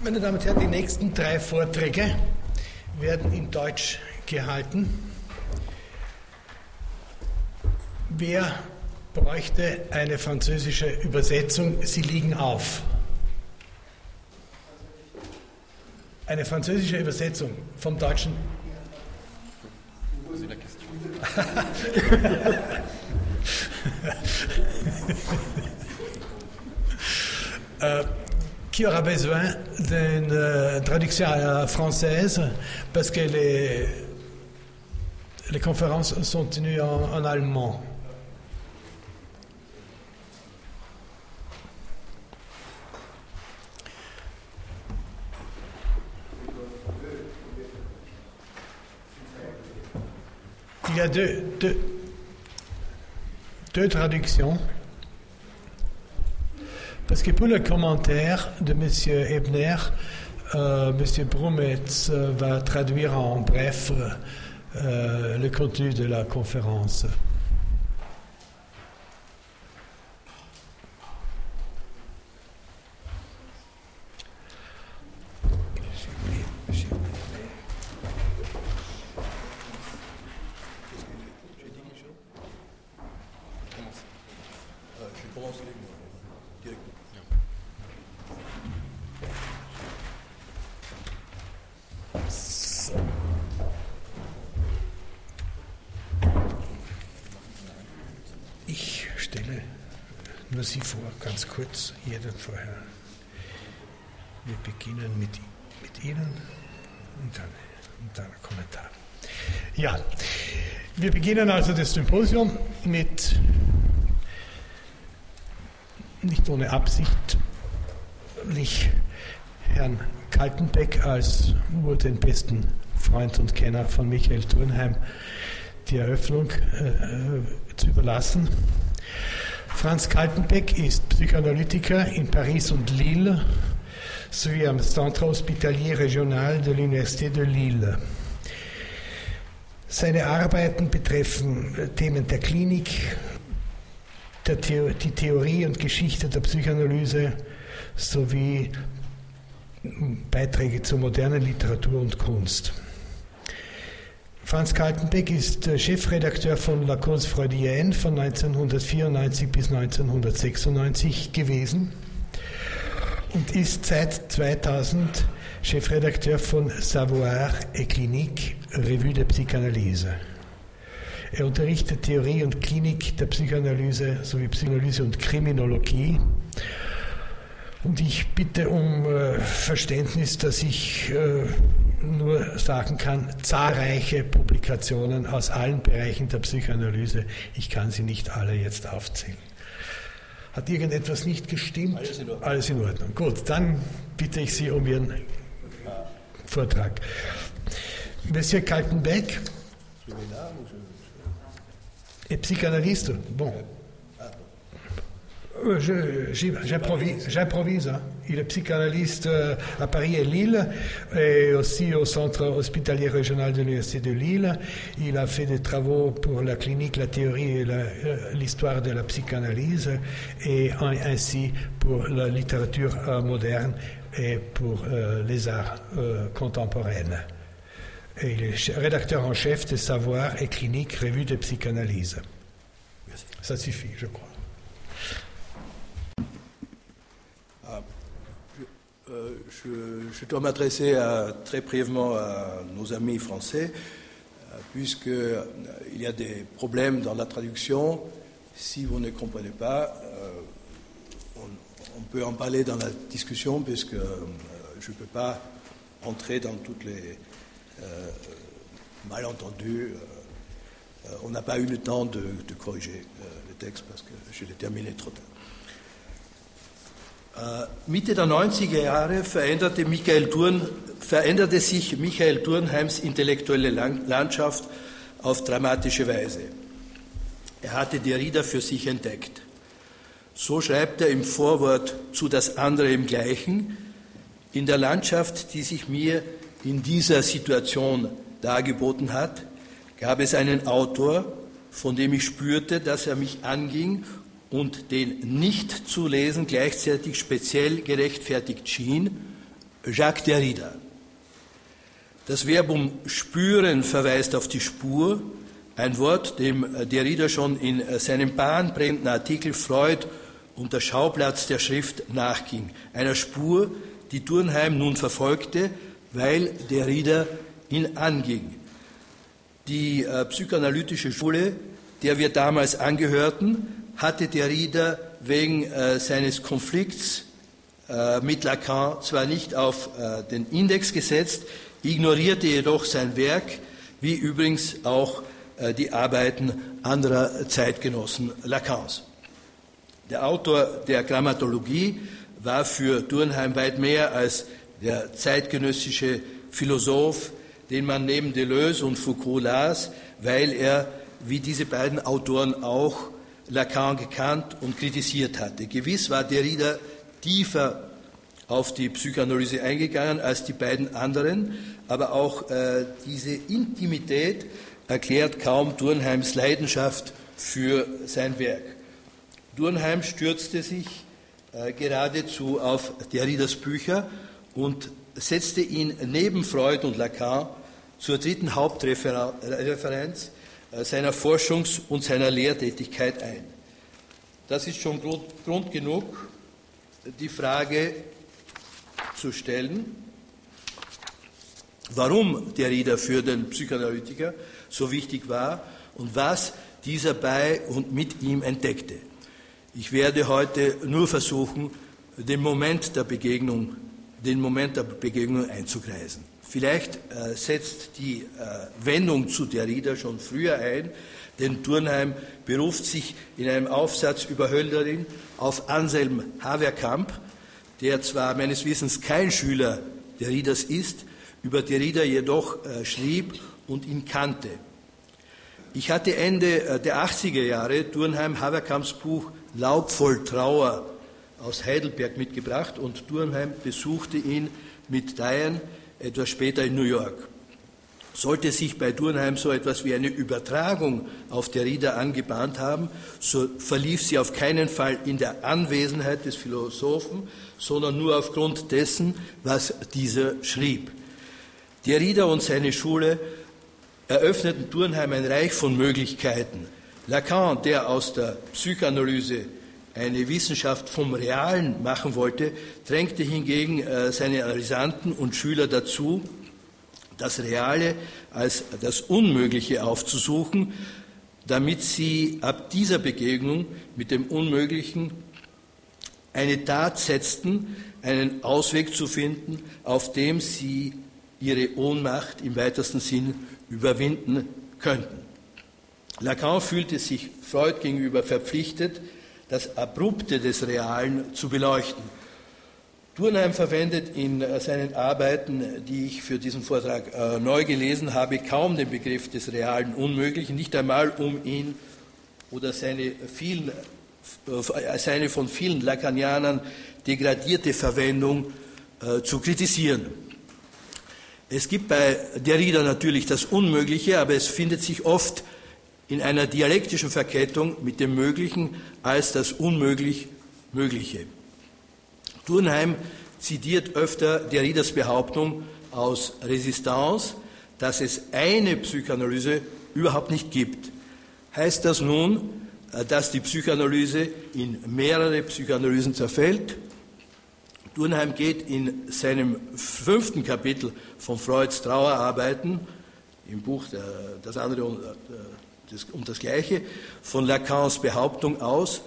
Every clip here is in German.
Meine Damen und Herren, die nächsten drei Vorträge werden in Deutsch gehalten. Wer bräuchte eine französische Übersetzung? Sie liegen auf. Eine französische Übersetzung vom Deutschen. euh, qui aura besoin d'une euh, traduction française parce que les, les conférences sont tenues en, en allemand. Il y a deux, deux, deux traductions. Parce que pour le commentaire de M. Ebner, euh, M. Brumetz va traduire en bref euh, le contenu de la conférence. Nur Sie vor, ganz kurz, jeden vorher. Wir beginnen mit, mit Ihnen und dann, und dann ein Kommentar. Ja, wir beginnen also das Symposium mit, nicht ohne Absicht, Herrn Kaltenbeck als wohl den besten Freund und Kenner von Michael Thurnheim die Eröffnung äh, zu überlassen. Franz Kaltenbeck ist Psychoanalytiker in Paris und Lille sowie am Centre Hospitalier Regional de l'Université de Lille. Seine Arbeiten betreffen Themen der Klinik, der The die Theorie und Geschichte der Psychoanalyse sowie Beiträge zur modernen Literatur und Kunst. Franz Kaltenbeck ist Chefredakteur von La Cause Freudienne von 1994 bis 1996 gewesen und ist seit 2000 Chefredakteur von Savoir et Clinique, Revue der Psychanalyse. Er unterrichtet Theorie und Klinik der Psychoanalyse sowie Psychoanalyse und Kriminologie und ich bitte um äh, Verständnis, dass ich äh, nur sagen kann, zahlreiche Publikationen aus allen Bereichen der Psychoanalyse. Ich kann sie nicht alle jetzt aufzählen. Hat irgendetwas nicht gestimmt? Alles in Ordnung. Alles in Ordnung. Gut, dann bitte ich Sie um Ihren Vortrag. Monsieur Kaltenbeck. Et psychanalyste. Bon. Euh, j'improvise. Hein. Il est psychanalyste euh, à Paris et Lille, et aussi au Centre hospitalier régional de l'Université de Lille. Il a fait des travaux pour la clinique, la théorie et euh, l'histoire de la psychanalyse, et ainsi pour la littérature moderne et pour les arts contemporains. Et il est rédacteur en chef de Savoir et Clinique, revue de psychanalyse. Ça suffit, je crois. Euh, je, dois m'adresser très brièvement à nos amis français, euh, puisqu'il euh, y a des problèmes dans la traduction. Si vous ne comprenez pas, on, peut en parler dans la discussion, puisque je ne peux pas entrer dans toutes les malentendus. on n'a pas eu le temps de, de corriger le texte parce que je l'ai terminé trop tard. Äh, Mitte der 90er Jahre veränderte, Thurn, veränderte sich Michael Thurnheims intellektuelle Landschaft auf dramatische Weise. Er hatte Derrida für sich entdeckt. So schreibt er im Vorwort zu Das andere im Gleichen, in der Landschaft, die sich mir in dieser Situation dargeboten hat, gab es einen Autor, von dem ich spürte, dass er mich anging und den nicht zu lesen gleichzeitig speziell gerechtfertigt schien, Jacques Derrida. Das Verbum spüren verweist auf die Spur, ein Wort, dem Derrida schon in seinem bahnbrechenden Artikel Freud und der Schauplatz der Schrift nachging. Einer Spur, die Turnheim nun verfolgte, weil Derrida ihn anging. Die äh, psychoanalytische Schule, der wir damals angehörten, hatte Derrida wegen äh, seines Konflikts äh, mit Lacan zwar nicht auf äh, den Index gesetzt, ignorierte jedoch sein Werk, wie übrigens auch äh, die Arbeiten anderer Zeitgenossen Lacans. Der Autor der Grammatologie war für Durnheim weit mehr als der zeitgenössische Philosoph, den man neben Deleuze und Foucault las, weil er, wie diese beiden Autoren auch, Lacan gekannt und kritisiert hatte. Gewiss war Derrida tiefer auf die Psychoanalyse eingegangen als die beiden anderen, aber auch äh, diese Intimität erklärt kaum Durnheims Leidenschaft für sein Werk. Durnheim stürzte sich äh, geradezu auf Derridas Bücher und setzte ihn neben Freud und Lacan zur dritten Hauptreferenz seiner Forschungs- und seiner Lehrtätigkeit ein. Das ist schon Grund, Grund genug, die Frage zu stellen, warum der Rieder für den Psychoanalytiker so wichtig war und was dieser bei und mit ihm entdeckte. Ich werde heute nur versuchen, den Moment der Begegnung, den Moment der Begegnung einzukreisen. Vielleicht äh, setzt die äh, Wendung zu Derrida schon früher ein, denn Turnheim beruft sich in einem Aufsatz über Hölderin auf Anselm Haverkamp, der zwar meines Wissens kein Schüler Derridas ist, über Derrida jedoch äh, schrieb und ihn kannte. Ich hatte Ende äh, der 80er Jahre Turnheim Haverkamps Buch Laub voll Trauer aus Heidelberg mitgebracht und Turnheim besuchte ihn mit Diane etwas später in New York. Sollte sich bei Durnheim so etwas wie eine Übertragung auf der Rieder angebahnt haben, so verlief sie auf keinen Fall in der Anwesenheit des Philosophen, sondern nur aufgrund dessen, was dieser schrieb. Der Rieder und seine Schule eröffneten Durnheim ein Reich von Möglichkeiten. Lacan, der aus der Psychoanalyse eine Wissenschaft vom Realen machen wollte, drängte hingegen äh, seine Analysanten und Schüler dazu, das Reale als das Unmögliche aufzusuchen, damit sie ab dieser Begegnung mit dem Unmöglichen eine Tat setzten, einen Ausweg zu finden, auf dem sie ihre Ohnmacht im weitesten Sinn überwinden könnten. Lacan fühlte sich Freud gegenüber verpflichtet, das Abrupte des Realen zu beleuchten. Turnheim verwendet in seinen Arbeiten, die ich für diesen Vortrag äh, neu gelesen habe, kaum den Begriff des realen Unmöglichen, nicht einmal um ihn oder seine, vielen, äh, seine von vielen Lacanianern degradierte Verwendung äh, zu kritisieren. Es gibt bei Derrida natürlich das Unmögliche, aber es findet sich oft in einer dialektischen Verkettung mit dem Möglichen als das unmöglich Mögliche. Turnheim zitiert öfter Derridas Behauptung aus Resistance, dass es eine Psychoanalyse überhaupt nicht gibt. Heißt das nun, äh, dass die Psychoanalyse in mehrere Psychoanalysen zerfällt? Turnheim geht in seinem fünften Kapitel von Freuds Trauerarbeiten, im Buch Das andere äh, das, um das Gleiche von Lacans Behauptung aus,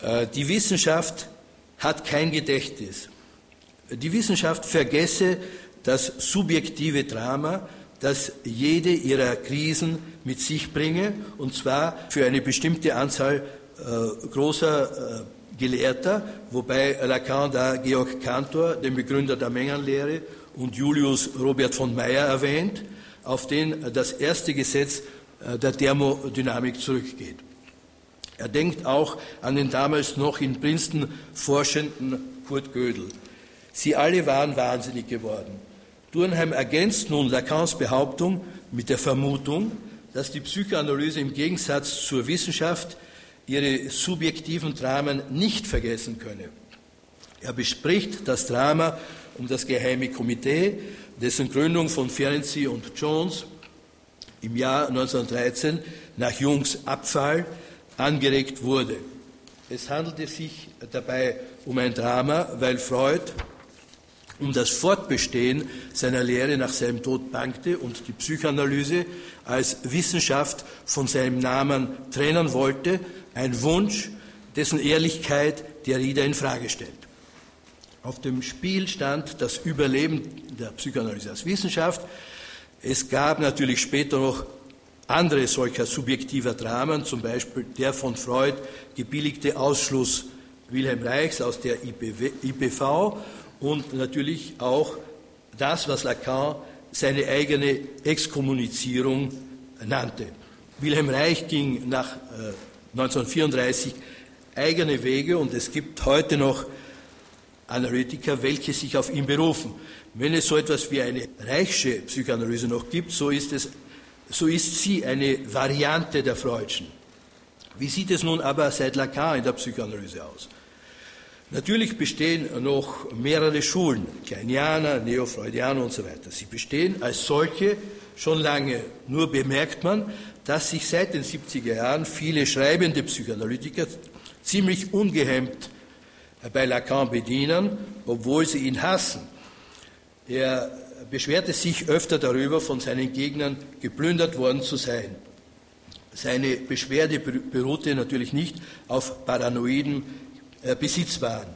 äh, die Wissenschaft hat kein Gedächtnis. Die Wissenschaft vergesse das subjektive Drama, das jede ihrer Krisen mit sich bringe, und zwar für eine bestimmte Anzahl äh, großer äh, Gelehrter, wobei Lacan da Georg Cantor, den Begründer der Mengenlehre, und Julius Robert von Meyer erwähnt, auf den das erste Gesetz der Thermodynamik zurückgeht. Er denkt auch an den damals noch in Princeton forschenden Kurt Gödel. Sie alle waren wahnsinnig geworden. Durnheim ergänzt nun Lacans Behauptung mit der Vermutung, dass die Psychoanalyse im Gegensatz zur Wissenschaft ihre subjektiven Dramen nicht vergessen könne. Er bespricht das Drama um das geheime Komitee, dessen Gründung von Ferenczi und Jones im Jahr 1913 nach Jungs Abfall angeregt wurde. Es handelte sich dabei um ein Drama, weil Freud um das Fortbestehen seiner Lehre nach seinem Tod bangte und die Psychoanalyse als Wissenschaft von seinem Namen trennen wollte, ein Wunsch, dessen Ehrlichkeit der Rieder in Frage stellt. Auf dem Spiel stand das Überleben der Psychoanalyse als Wissenschaft. Es gab natürlich später noch andere solcher subjektiver Dramen, zum Beispiel der von Freud gebilligte Ausschluss Wilhelm Reichs aus der IPV und natürlich auch das, was Lacan seine eigene Exkommunizierung nannte. Wilhelm Reich ging nach 1934 äh, eigene Wege und es gibt heute noch Analytiker, welche sich auf ihn berufen. Wenn es so etwas wie eine Reichsche Psychoanalyse noch gibt, so ist, es, so ist sie eine Variante der Freudschen. Wie sieht es nun aber seit Lacan in der Psychoanalyse aus? Natürlich bestehen noch mehrere Schulen, Kleinianer, Neofreudianer und so weiter. Sie bestehen als solche schon lange. Nur bemerkt man, dass sich seit den 70er Jahren viele schreibende Psychoanalytiker ziemlich ungehemmt bei Lacan bedienen, obwohl sie ihn hassen. Er beschwerte sich öfter darüber, von seinen Gegnern geplündert worden zu sein. Seine Beschwerde beruhte natürlich nicht auf paranoiden äh, Besitzwahn.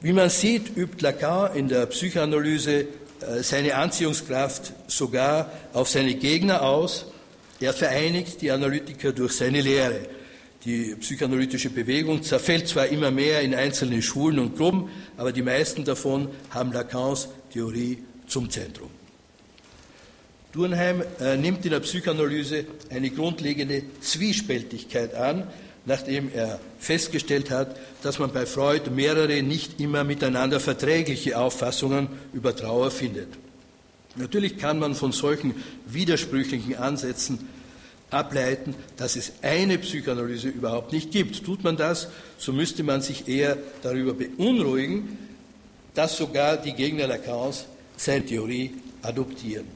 Wie man sieht, übt Lacan in der Psychoanalyse äh, seine Anziehungskraft sogar auf seine Gegner aus. Er vereinigt die Analytiker durch seine Lehre. Die psychoanalytische Bewegung zerfällt zwar immer mehr in einzelne Schulen und Gruppen, aber die meisten davon haben Lacans Theorie zum Zentrum. Durnheim äh, nimmt in der Psychoanalyse eine grundlegende Zwiespältigkeit an, nachdem er festgestellt hat, dass man bei Freud mehrere nicht immer miteinander verträgliche Auffassungen über Trauer findet. Natürlich kann man von solchen widersprüchlichen Ansätzen ableiten, dass es eine Psychoanalyse überhaupt nicht gibt. Tut man das, so müsste man sich eher darüber beunruhigen, dass sogar die Gegner Lacans seine Theorie adoptieren.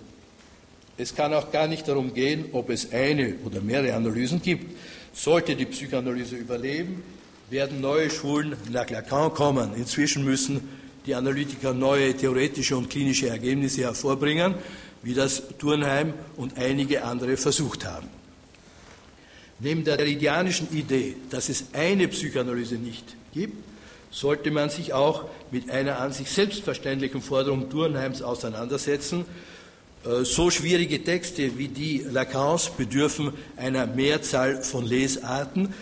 Es kann auch gar nicht darum gehen, ob es eine oder mehrere Analysen gibt. Sollte die Psychoanalyse überleben, werden neue Schulen nach Lacan kommen. Inzwischen müssen die Analytiker neue theoretische und klinische Ergebnisse hervorbringen, wie das Turnheim und einige andere versucht haben. Neben der meridianischen Idee, dass es eine Psychoanalyse nicht gibt, sollte man sich auch mit einer an sich selbstverständlichen Forderung Turnheims auseinandersetzen, äh, so schwierige Texte wie die Lacans bedürfen einer Mehrzahl von Lesarten,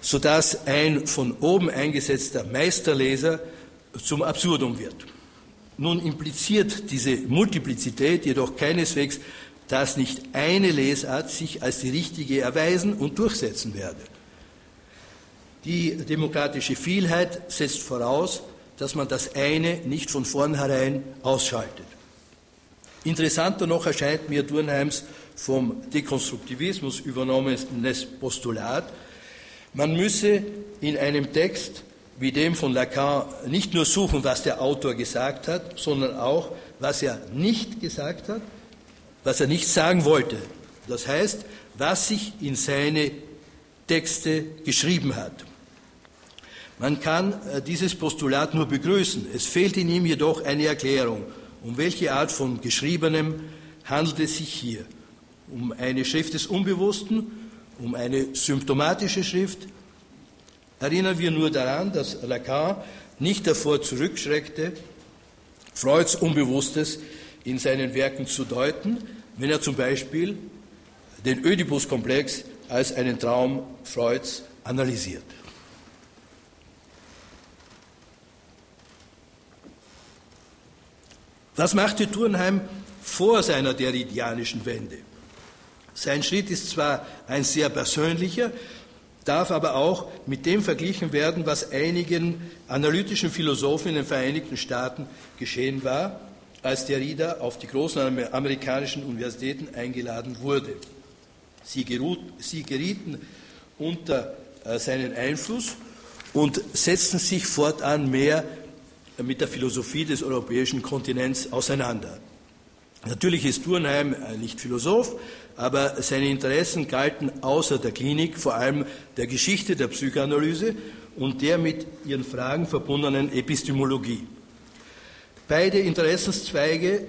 sodass ein von oben eingesetzter Meisterleser zum Absurdum wird. Nun impliziert diese Multiplizität jedoch keineswegs, dass nicht eine Lesart sich als die richtige erweisen und durchsetzen werde. Die demokratische Vielheit setzt voraus, dass man das eine nicht von vornherein ausschaltet. Interessanter noch erscheint mir Durnheims vom Dekonstruktivismus übernommenes Postulat, man müsse in einem Text wie dem von Lacan nicht nur suchen, was der Autor gesagt hat, sondern auch, was er nicht gesagt hat, was er nicht sagen wollte. Das heißt, was sich in seine Texte geschrieben hat. Man kann äh, dieses Postulat nur begrüßen. Es fehlt in ihm jedoch eine Erklärung. Um welche Art von Geschriebenem handelt es sich hier? Um eine Schrift des Unbewussten, um eine symptomatische Schrift? Erinnern wir nur daran, dass Lacan nicht davor zurückschreckte, Freuds Unbewusstes in seinen Werken zu deuten, wenn er zum Beispiel den Oedipus-Komplex als einen Traum Freuds analysiert. Was machte Turnheim vor seiner deridianischen Wende? Sein Schritt ist zwar ein sehr persönlicher, darf aber auch mit dem verglichen werden, was einigen analytischen Philosophen in den Vereinigten Staaten geschehen war, als Derrida auf die großen amerikanischen Universitäten eingeladen wurde. Sie, gerieten unter äh, seinen Einfluss und setzten sich fortan mehr mit der Philosophie des europäischen Kontinents auseinander. Natürlich ist Turnheim nicht Philosoph, aber seine Interessen galten außer der Klinik vor allem der Geschichte der Psychoanalyse und der mit ihren Fragen verbundenen Epistemologie. Beide Interessenszweige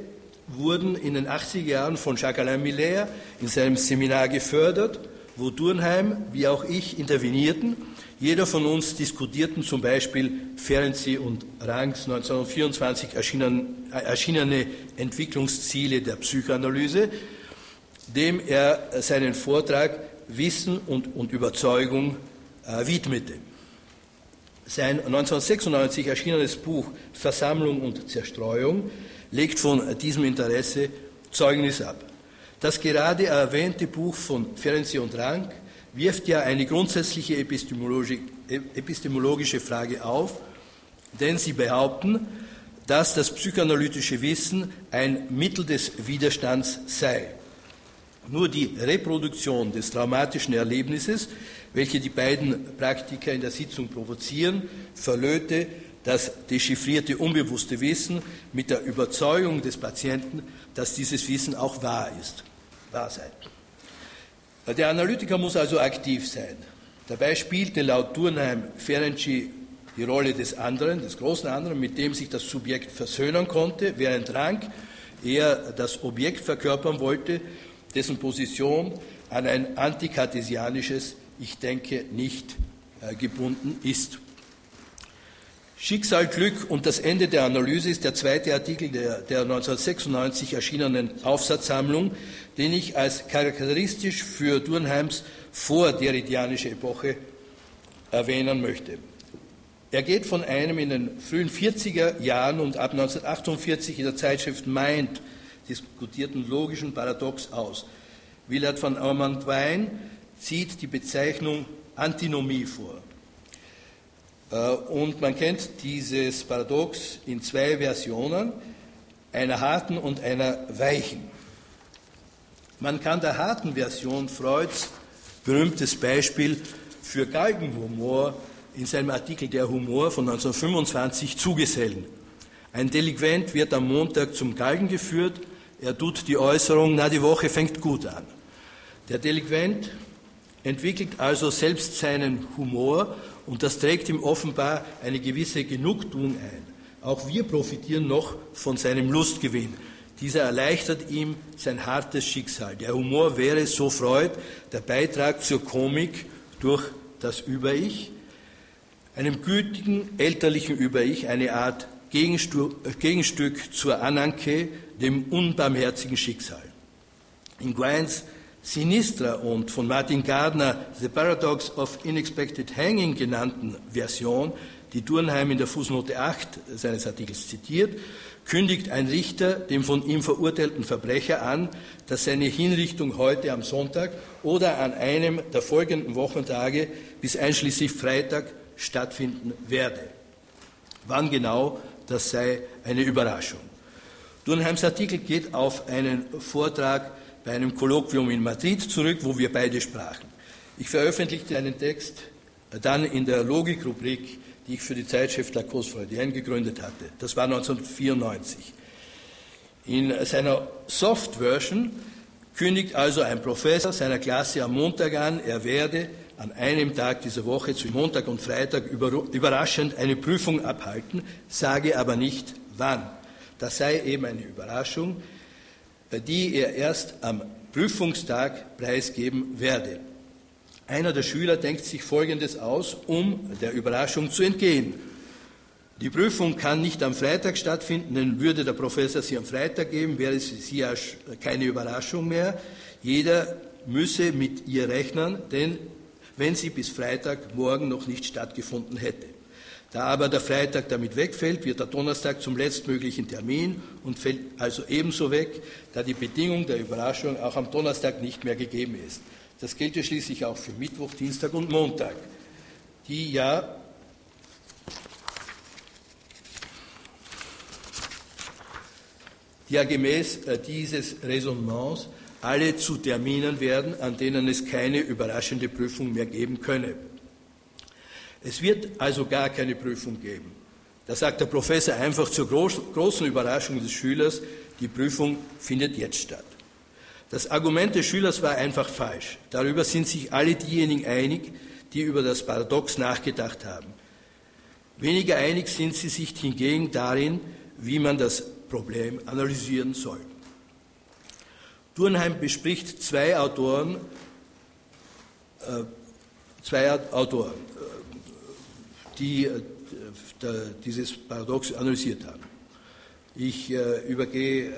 wurden in den 80er Jahren von Jacques-Alain Miller in seinem Seminar gefördert, wo Turnheim wie auch ich intervenierten. Jeder von uns diskutierten zum Beispiel Ferenczi und Ranks 1924 erschienen, erschienene Entwicklungsziele der Psychoanalyse, dem er seinen Vortrag Wissen und, und Überzeugung äh, widmete. Sein 1996 erschienenes Buch Versammlung und Zerstreuung legt von diesem Interesse Zeugnis ab. Das gerade erwähnte Buch von Ferenczi und Rank wirft ja eine grundsätzliche epistemologische Frage auf, denn sie behaupten, dass das psychoanalytische Wissen ein Mittel des Widerstands sei. Nur die Reproduktion des traumatischen Erlebnisses, welche die beiden Praktiker in der Sitzung provozieren, verlöte das dechiffrierte unbewusste Wissen mit der Überzeugung des Patienten, dass dieses Wissen auch wahr ist, wahr sei. Der Analytiker muss also aktiv sein. Dabei spielte laut Turnheim Ferenczi die Rolle des anderen, des großen anderen, mit dem sich das Subjekt versöhnen konnte, während Rank eher das Objekt verkörpern wollte, dessen Position an ein antikartesianisches Ich denke nicht äh, gebunden ist. Schicksal, Glück und das Ende der Analyse ist der zweite Artikel der, der 1996 erschienenen Aufsatzsammlung, den ich als charakteristisch für Durnheims vorderridianische Epoche erwähnen möchte. Er geht von einem in den frühen 40er Jahren und ab 1948 in der Zeitschrift Mind diskutierten logischen Paradox aus. Willard von Armand-Wein zieht die Bezeichnung Antinomie vor. Äh, und man kennt dieses Paradox in zwei Versionen, einer harten und einer weichen. Man kann der harten Version Freuds berühmtes Beispiel für Galgenhumor in seinem Artikel Der Humor von 1925 zugesellen. Ein Delinquent wird am Montag zum Galgen geführt, er tut die Äußerung, na die Woche fängt gut an. Der Delinquent entwickelt also selbst seinen Humor und das trägt ihm offenbar eine gewisse Genugtuung ein. Auch wir profitieren noch von seinem Lustgewinn. Dieser erleichtert ihm sein hartes Schicksal. Der Humor wäre, so Freud, der Beitrag zur Komik durch das Über-Ich, einem gütigen elterlichen Über-Ich, eine Art Gegenstück zur Ananke, dem unbarmherzigen Schicksal. In Guines Sinistra und von Martin Gardner The Paradox of Unexpected Hanging genannten Version, die Durnheim in der Fußnote 8 seines Artikels zitiert, kündigt ein Richter dem von ihm verurteilten Verbrecher an, dass seine Hinrichtung heute am Sonntag oder an einem der folgenden Wochentage bis einschließlich Freitag stattfinden werde. Wann genau, das sei eine Überraschung. Durnheims Artikel geht auf einen Vortrag bei einem Kolloquium in Madrid zurück, wo wir beide sprachen. Ich veröffentlichte einen Text dann in der Logikrubrik, die ich für die Zeitschrift La Cause Freudienne gegründet hatte. Das war 1994. In seiner Soft-Version kündigt also ein Professor seiner Klasse am Montag an, er werde an einem Tag dieser Woche, zwischen Montag und Freitag, überraschend eine Prüfung abhalten, sage aber nicht wann. Das sei eben eine Überraschung, die er erst am Prüfungstag preisgeben werde. Einer der Schüler denkt sich Folgendes aus, um der Überraschung zu entgehen. Die Prüfung kann nicht am Freitag stattfinden, denn würde der Professor sie am Freitag geben, wäre sie ja keine Überraschung mehr. Jeder müsse mit ihr rechnen, denn wenn sie bis Freitagmorgen noch nicht stattgefunden hätte. Da aber der Freitag damit wegfällt, wird der Donnerstag zum letztmöglichen Termin und fällt also ebenso weg, da die Bedingung der Überraschung auch am Donnerstag nicht mehr gegeben ist. Das gilt ja schließlich auch für Mittwoch, Dienstag und Montag, die ja ja gemäß äh, dieses Raisonnements alle zu Terminen werden, an denen es keine überraschende Prüfung mehr geben könne. Es wird also gar keine Prüfung geben. Da sagt der Professor einfach zur großen Überraschung des Schülers, die Prüfung findet jetzt statt. Das Argument des Schülers war einfach falsch. Darüber sind sich alle diejenigen einig, die über das Paradox nachgedacht haben. Weniger einig sind sie sich hingegen darin, wie man das Problem analysieren soll. Durnheim bespricht zwei Autoren, äh, zwei Autoren, die äh, dieses Paradox analysiert haben. Ich äh, übergehe äh,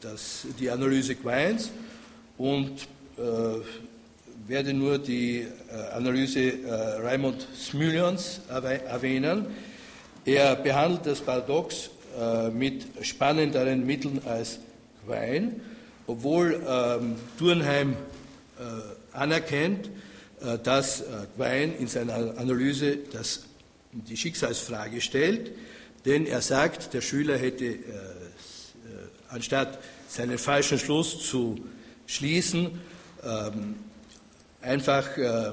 das, die Analyse Quines und werde nur die Analyse Raimund Smylions erwähnen. Er behandelt das Paradox mit spannenderen Mitteln als Quine, obwohl ähm, Durnheim anerkennt, dass Quine in seiner Analyse das, die Schicksalsfrage stellt, denn er sagt, der Schüler hätte, äh, äh, anstatt seinen falschen Schluss zu schließen, ähm, einfach äh,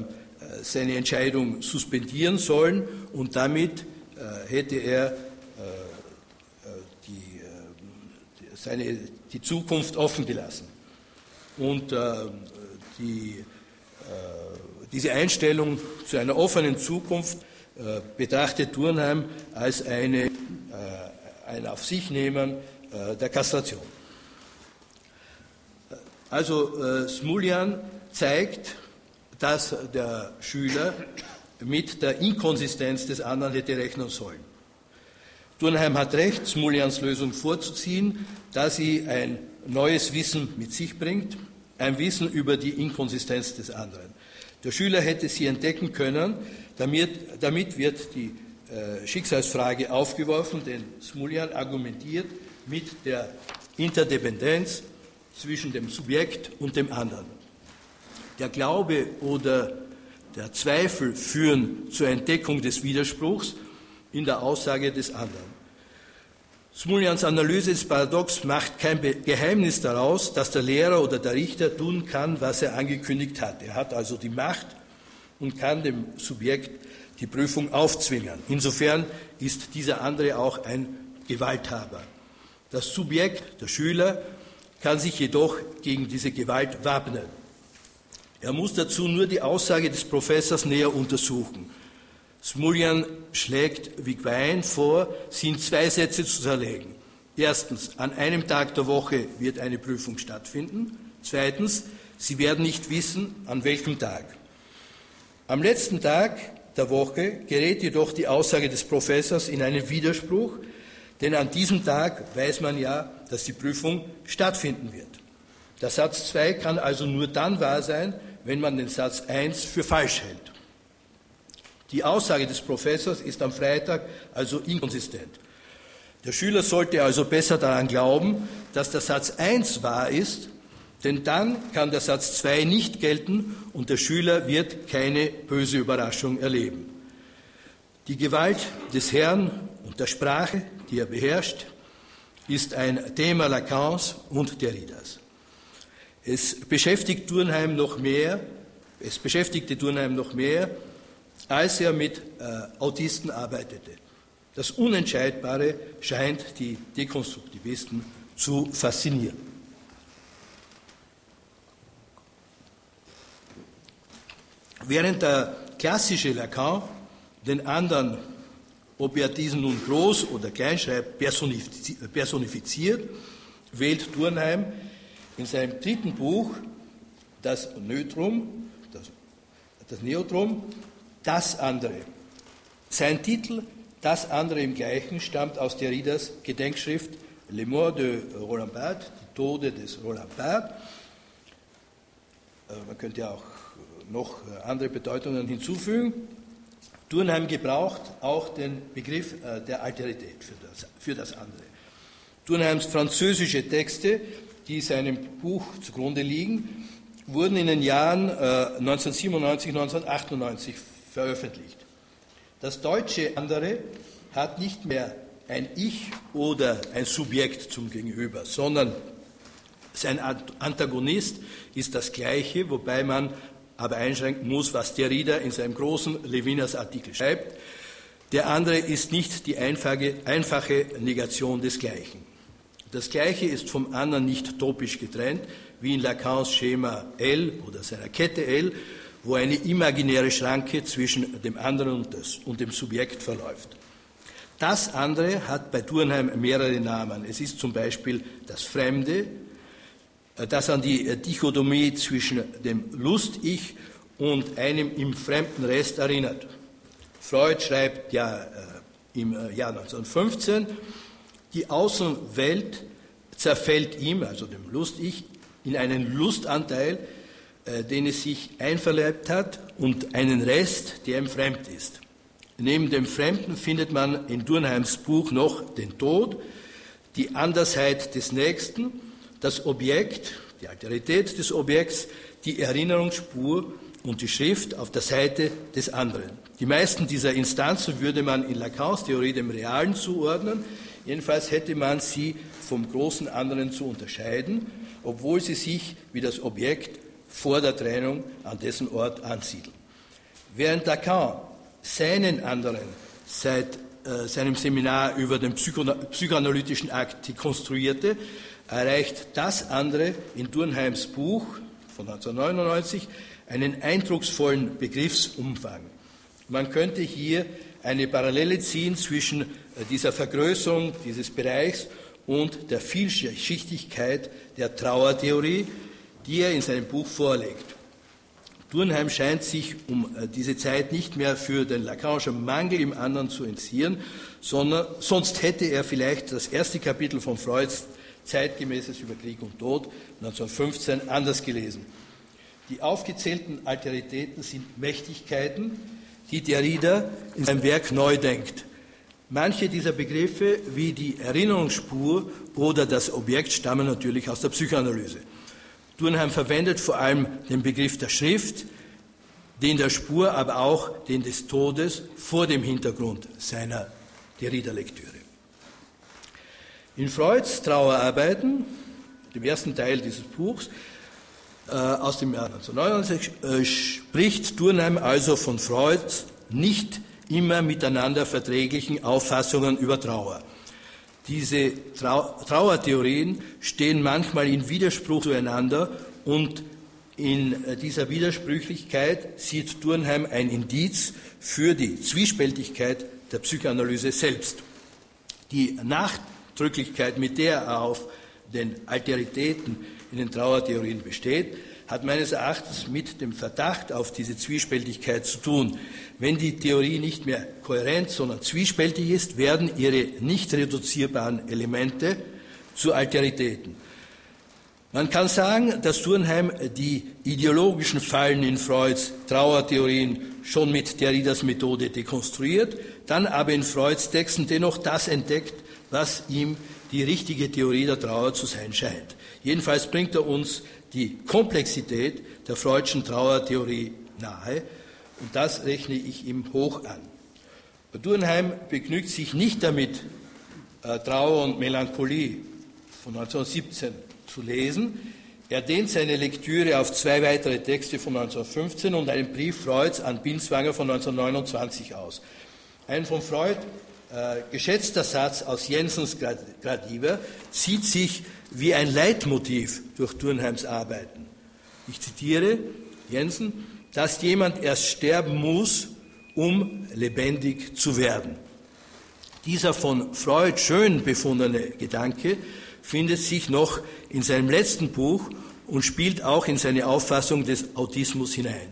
seine Entscheidung suspendieren sollen und damit äh, hätte er äh, die, seine, die Zukunft offen gelassen. Und die, diese Einstellung zu einer offenen Zukunft betrachtet Turnheim als eine äh, ein Auf sich nehmen äh, der Kastration. Also äh, Smuljan zeigt, dass der Schüler mit der Inkonsistenz des anderen hätte rechnen sollen. Turnheim hat recht, Smuljans Lösung vorzuziehen, da sie ein neues Wissen mit sich bringt, ein Wissen über die Inkonsistenz des anderen. Der Schüler hätte sie entdecken können, damit, damit wird die äh, Schicksalsfrage aufgeworfen, denn Smuljan argumentiert mit der Interdependenz zwischen dem Subjekt und dem anderen. Der Glaube oder der Zweifel führen zur Entdeckung des Widerspruchs in der Aussage des anderen. Smuljans Analyse des Paradox macht kein Geheimnis daraus, dass der Lehrer oder der Richter tun kann, was er angekündigt hat. Er hat also die Macht und kann dem Subjekt die Prüfung aufzwingen. Insofern ist dieser andere auch ein Gewalthaber. Das Subjekt, der Schüler, kann sich jedoch gegen diese Gewalt wappnen. Er muss dazu nur die Aussage des Professors näher untersuchen. Smuljan schlägt Wigwein vor, sie in zwei Sätze zu zerlegen. Erstens, an einem Tag der Woche wird eine Prüfung stattfinden. Zweitens, Sie werden nicht wissen, an welchem Tag. Am letzten Tag der Woche gerät jedoch die Aussage des Professors in einen Widerspruch, denn an diesem Tag weiß man ja, dass die Prüfung stattfinden wird. Der Satz 2 kann also nur dann wahr sein, wenn man den Satz 1 für falsch hält. Die Aussage des Professors ist am Freitag also inkonsistent. Der Schüler sollte also besser daran glauben, dass der Satz 1 wahr ist, denn dann kann der Satz 2 nicht gelten und der Schüler wird keine böse Überraschung erleben. Die Gewalt des Herrn und der Sprache, die er beherrscht, ist ein Thema Lacans und Derridas. Es beschäftigt Turnheim noch mehr, es beschäftigte Turnheim noch mehr, als er mit äh, Autisten arbeitete. Das Unentscheidbare scheint die Dekonstruktivisten zu faszinieren. Während der klassische Lacan den anderen, ob er diesen nun groß oder klein schreibt, personifiziert, wählt Turnheim in seinem dritten Buch das Neutrum, das, das Neutrum, das andere. Sein Titel, das andere im Gleichen, stammt aus Derridas Gedenkschrift Le Mort de Roland Barthes, die Tode des Roland Barthes. Äh, man könnte ja auch noch andere Bedeutungen hinzufügen. Turnheim gebraucht auch den Begriff äh, der Alterität für das, für das andere. Turnheims französische Texte, die seinem Buch zugrunde liegen, wurden in den Jahren 1997, äh, 1998 veröffentlicht. Das deutsche andere hat nicht mehr ein Ich oder ein Subjekt zum Gegenüber, sondern sein Antagonist ist das gleiche, wobei man aber einschränken muss, was Derrida in seinem großen Levinas Artikel schreibt. Der andere ist nicht die einfache, einfache Negation des Gleichen. Das Gleiche ist vom anderen nicht topisch getrennt, wie in Lacans Schema L oder seiner Kette L, wo eine imaginäre Schranke zwischen dem anderen und, das, und dem Subjekt verläuft. Das andere hat bei Turnheim mehrere Namen. Es ist zum Beispiel das Fremde, das an die äh, Dichotomie zwischen dem Lust-Ich und einem im fremden Rest erinnert. Freud schreibt ja äh, im Jahr 1915, die Außenwelt zerfällt ihm, also dem Lust-Ich, in einen Lustanteil, den es sich einverleibt hat und einen Rest, der ihm fremd ist. Neben dem Fremden findet man in Durnheims Buch noch den Tod, die Andersheit des Nächsten, das Objekt, die Alterität des Objekts, die Erinnerungsspur und die Schrift auf der Seite des anderen. Die meisten dieser Instanzen würde man in Lacans Theorie dem Realen zuordnen. Jedenfalls hätte man sie vom großen anderen zu unterscheiden, obwohl sie sich wie das Objekt vor der Trennung an dessen Ort ansiedeln. Während Lacan seinen anderen seit äh, seinem Seminar über den psychoanalytischen Akt dekonstruierte, erreicht das andere in Durnheims Buch von 1999 einen eindrucksvollen Begriffsumfang. Man könnte hier eine Parallele ziehen zwischen äh, dieser Vergrößerung dieses Bereichs und der Vielschichtigkeit der Trauertheorie, die er in seinem Buch vorlegt. Turnheim scheint sich um äh, diese Zeit nicht mehr für den Lacanischen Mangel im anderen zu entziehen, sondern sonst hätte er vielleicht das erste Kapitel von Freuds Zeitgemäßes über Krieg und Tod 1915 anders gelesen. Die aufgezählten Alteritäten sind Mächtigkeiten, die Derrida in seinem Werk neu denkt. Manche dieser Begriffe, wie die Erinnerungsspur oder das Objekt, stammen natürlich aus der Psychoanalyse. Durnheim verwendet vor allem den Begriff der Schrift, den der Spur, aber auch den des Todes vor dem Hintergrund seiner Derrida-Lektüre. In Freuds Trauerarbeiten, dem ersten Teil dieses Buchs, äh, aus dem Jahr 1999, äh, spricht Durnheim also von Freuds nicht immer miteinander verträglichen Auffassungen über Trauer. Diese Trau Trauertheorien stehen manchmal in Widerspruch zueinander und in äh, dieser Widersprüchlichkeit sieht Turnheim ein Indiz für die Zwiespältigkeit der Psychoanalyse selbst. Die Nachdrücklichkeit, mit der er auf den Alteritäten in den Trauertheorien besteht, hat meines Erachtens mit dem Verdacht auf diese Zwiespältigkeit zu tun. Wenn die Theorie nicht mehr kohärent, sondern zwiespältig ist, werden ihre nicht reduzierbaren Elemente zu Alteritäten. Man kann sagen, dass Turnheim die ideologischen Fallen in Freuds Trauertheorien schon mit Derridas Methode dekonstruiert, dann aber in Freuds Texten dennoch das entdeckt, was ihm die richtige Theorie der Trauer zu sein scheint. Jedenfalls bringt er uns die Komplexität der Freudschen Trauertheorie nahe und das rechne ich ihm hoch an. Durnheim begnügt sich nicht damit, äh, Trauer und Melancholie von 1917 zu lesen. Er dehnt seine Lektüre auf zwei weitere Texte von 1915 und einen Brief Freuds an Binswanger von 1929 aus. Ein von Freud äh, geschätzter Satz aus Jensens Gradiva zieht sich wie ein Leitmotiv durch Turnheims Arbeiten. Ich zitiere Jensen, dass jemand erst sterben muss, um lebendig zu werden. Dieser von Freud schön befundene Gedanke findet sich noch in seinem letzten Buch und spielt auch in seine Auffassung des Autismus hinein.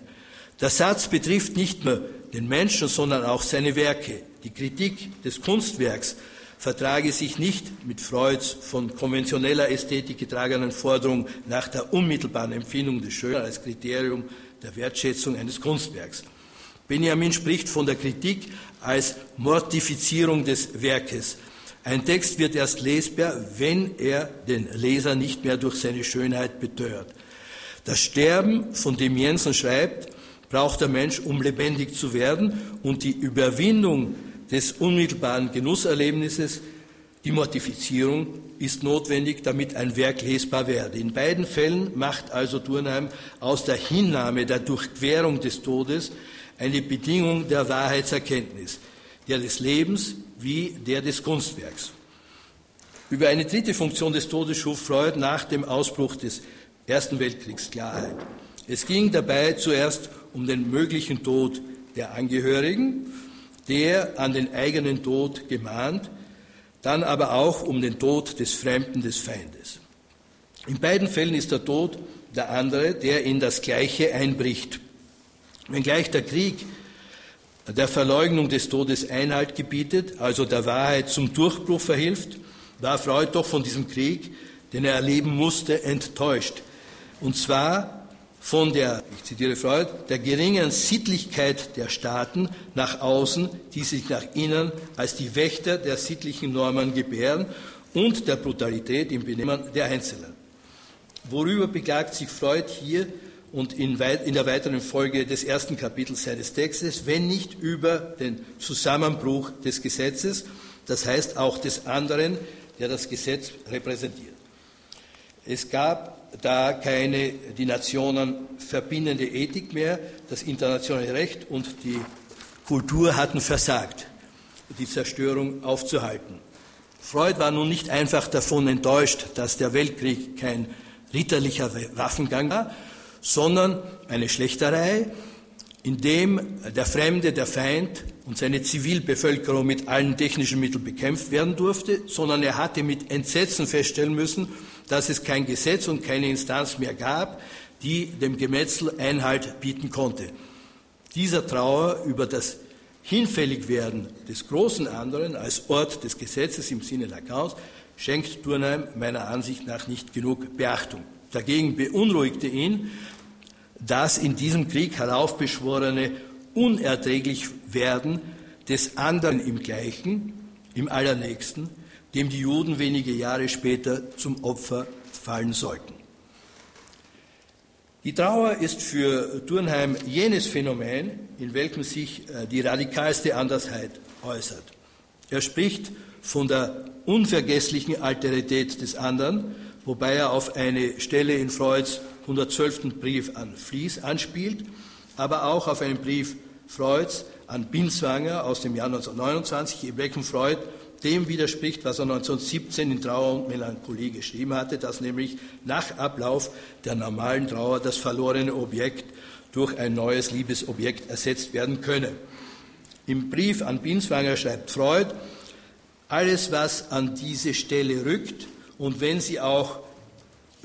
Der Satz betrifft nicht nur den Menschen, sondern auch seine Werke. Die Kritik des Kunstwerks vertrage sich nicht mit Freuds von konventioneller Ästhetik getragenen Forderung nach der unmittelbaren Empfindung des Schönen als Kriterium der Wertschätzung eines Kunstwerks. Benjamin spricht von der Kritik als Mortifizierung des Werkes. Ein Text wird erst lesbar, wenn er den Leser nicht mehr durch seine Schönheit betört. Das Sterben, von dem Jensen schreibt, braucht der Mensch, um lebendig zu werden, und die Überwindung des unmittelbaren Genusserlebnisses, die Mortifizierung, ist notwendig, damit ein Werk lesbar werde. In beiden Fällen macht also Turnheim aus der Hinnahme der Durchquerung des Todes eine Bedingung der Wahrheitserkenntnis. der des Lebens wie der des Kunstwerks. Über eine dritte Funktion des Todes schuf Freud nach dem Ausbruch des Ersten Weltkriegs Klarheit. Es ging dabei zuerst um den möglichen Tod der Angehörigen, der an den eigenen Tod gemahnt, dann aber auch um den Tod des Fremden, des Feindes. In beiden Fällen ist der Tod der andere, der in das Gleiche einbricht. Wenngleich der Krieg der Verleugnung des Todes Einhalt gebietet, also der Wahrheit zum Durchbruch verhilft, war Freud doch von diesem Krieg, den er erleben musste, enttäuscht. Und zwar von der, ich zitiere Freud, der geringen Sittlichkeit der Staaten nach außen, die sich nach innen als die Wächter der sittlichen Normen gebären und der Brutalität im Benehmen der Einzelnen. Worüber beklagt sich Freud hier und in, der weiteren Folge des ersten Kapitels seines Textes, wenn nicht über den Zusammenbruch des Gesetzes, das heißt auch des anderen, der das Gesetz repräsentiert. Es gab da keine die Nationen verbindende Ethik mehr, das internationale Recht und die Kultur hatten versagt, die Zerstörung aufzuhalten. Freud war nun nicht einfach davon enttäuscht, dass der Weltkrieg kein ritterlicher Waffengang war, sondern eine Schlechterei, in dem der Fremde, der Feind und seine Zivilbevölkerung mit allen technischen Mitteln bekämpft werden durfte, sondern er hatte mit Entsetzen feststellen müssen, dass es kein Gesetz und keine Instanz mehr gab, die dem Gemetzel Einhalt bieten konnte. Dieser Trauer über das Hinfälligwerden des großen anderen als Ort des Gesetzes im Sinne Lacans schenkt Turnheim meiner Ansicht nach nicht genug Beachtung. Dagegen beunruhigte ihn das in diesem Krieg heraufbeschworene unerträglich werden des anderen im Gleichen, im Allernächsten, dem die Juden wenige Jahre später zum Opfer fallen sollten. Die Trauer ist für Turnheim jenes Phänomen, in welchem sich äh, die radikalste Andersheit äußert. Er spricht von der unvergesslichen Alterität des anderen, wobei er auf eine Stelle in Freuds 112. Brief an Flies anspielt, aber auch auf einen Brief Freuds an Binswanger aus dem Jahr 1929, in welchem Freud dem widerspricht, was er 1917 in Trauer und Melancholie geschrieben hatte, dass nämlich nach Ablauf der normalen Trauer das verlorene Objekt durch ein neues Liebesobjekt ersetzt werden könne. Im Brief an Binswanger schreibt Freud, alles, was an diese Stelle rückt und wenn sie auch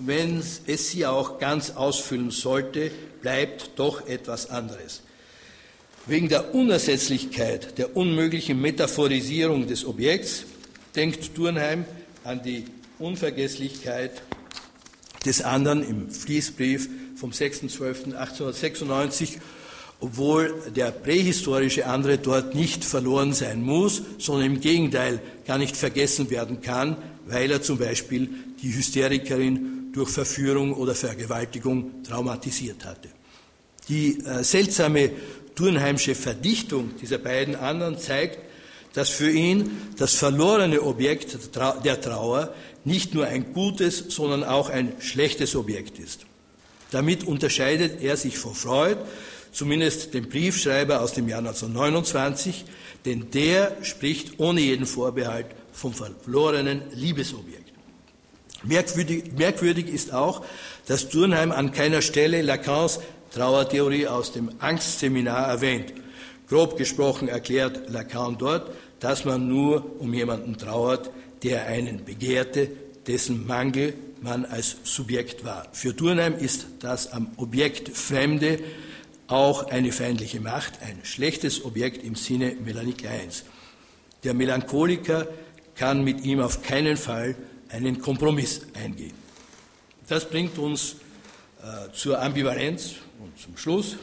wenn es sie auch ganz ausfüllen sollte, bleibt doch etwas anderes. Wegen der Unersetzlichkeit, der unmöglichen Metaphorisierung des Objekts denkt Turnheim an die Unvergesslichkeit des anderen im Fließbrief vom 6.12.1896, obwohl der prähistorische andere dort nicht verloren sein muss, sondern im Gegenteil gar nicht vergessen werden kann, weil er zum Beispiel die Hysterikerin durch Verführung oder Vergewaltigung traumatisiert hatte. Die äh, seltsame Turnheimsche Verdichtung dieser beiden anderen zeigt, dass für ihn das verlorene Objekt der Trauer nicht nur ein gutes, sondern auch ein schlechtes Objekt ist. Damit unterscheidet er sich von Freud, zumindest dem Briefschreiber aus dem Jahr 1929, denn der spricht ohne jeden Vorbehalt vom verlorenen Liebesobjekt. Merkwürdig, merkwürdig ist auch, dass Turnheim an keiner Stelle Lacans Trauertheorie aus dem Angstseminar erwähnt. Grob gesprochen erklärt Lacan dort, dass man nur um jemanden trauert, der einen begehrte, dessen Mangel man als Subjekt war. Für Turnheim ist das am Objekt Fremde auch eine feindliche Macht, ein schlechtes Objekt im Sinne Melanie Kleins. Der Melancholiker kann mit ihm auf keinen Fall einen Kompromiss eingehen. Das bringt uns äh, zur Ambivalenz und zum Schluss.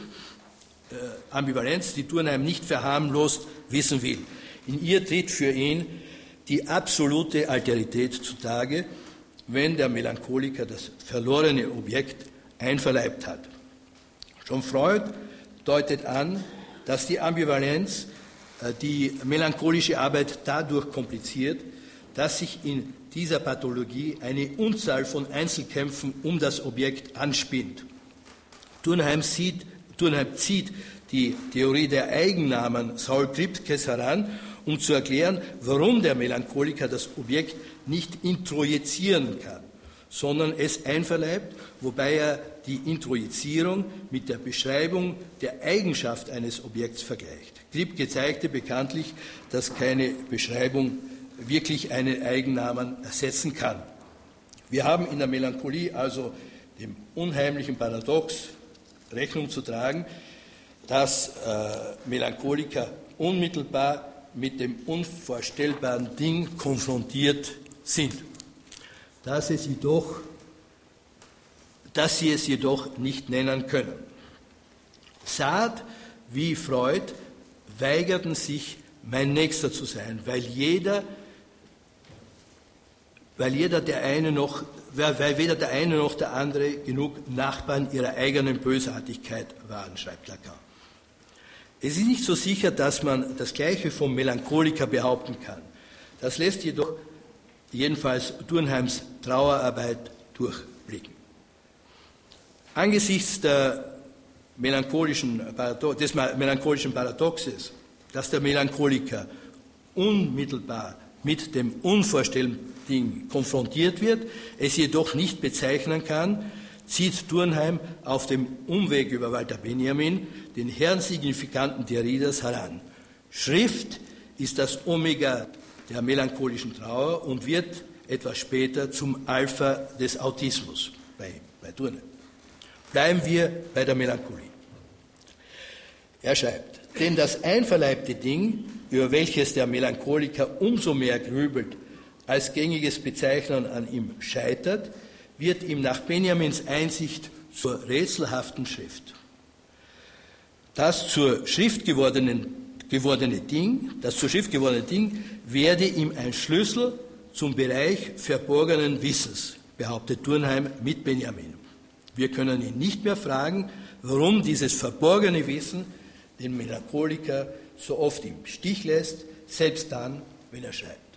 Äh, Ambivalenz, die Turnheim nicht verharmlost wissen will. In ihr tritt für ihn die absolute Alterität zutage, wenn der Melancholiker das verlorene Objekt einverleibt hat. Schon Freud deutet an, dass die Ambivalenz äh, die melancholische Arbeit dadurch kompliziert, dass sich in dieser Pathologie eine Unzahl von Einzelkämpfen um das Objekt anspinnt. Turnheim, sieht, Turnheim zieht die Theorie der Eigennamen Saul Kripkes heran, um zu erklären, warum der Melancholiker das Objekt nicht introjizieren kann, sondern es einverleibt, wobei er die Introjizierung mit der Beschreibung der Eigenschaft eines Objekts vergleicht. Kripke zeigte bekanntlich, dass keine Beschreibung wirklich einen Eigennamen ersetzen kann. Wir haben in der Melancholie also dem unheimlichen Paradox Rechnung zu tragen, dass äh, Melancholiker unmittelbar mit dem unvorstellbaren Ding konfrontiert sind. Dass, es jedoch, dass sie es jedoch nicht nennen können. Saad wie Freud weigerten sich, mein Nächster zu sein, weil jeder, weil jeder der eine noch, weil weder der eine noch der andere genug Nachbarn ihrer eigenen Bösartigkeit waren, schreibt Lacan. Es ist nicht so sicher, dass man das Gleiche vom Melancholiker behaupten kann. Das lässt jedoch jedenfalls Turnheims Trauerarbeit durchblicken. Angesichts melancholischen des melancholischen Paradoxes, dass der Melancholiker unmittelbar mit dem unvorstellbaren konfrontiert wird, es jedoch nicht bezeichnen kann, zieht Turnheim auf dem Umweg über Walter Benjamin den herrensignifikanten Derridas heran. Schrift ist das Omega der melancholischen Trauer und wird etwas später zum Alpha des Autismus bei, bei Turnheim. Bleiben wir bei der Melancholie. Er schreibt, denn das einverleibte Ding, über welches der Melancholiker umso mehr grübelt, als gängiges Bezeichnen an ihm scheitert, wird ihm nach Benjamins Einsicht zur rätselhaften Schrift. Das zur Schrift gewordene Ding, das zur Schrift gewordene Ding werde ihm ein Schlüssel zum Bereich verborgenen Wissens, behauptet Turnheim mit Benjamin. Wir können ihn nicht mehr fragen, warum dieses verborgene Wissen den Melancholiker so oft im Stich lässt, selbst dann, wenn er schreibt.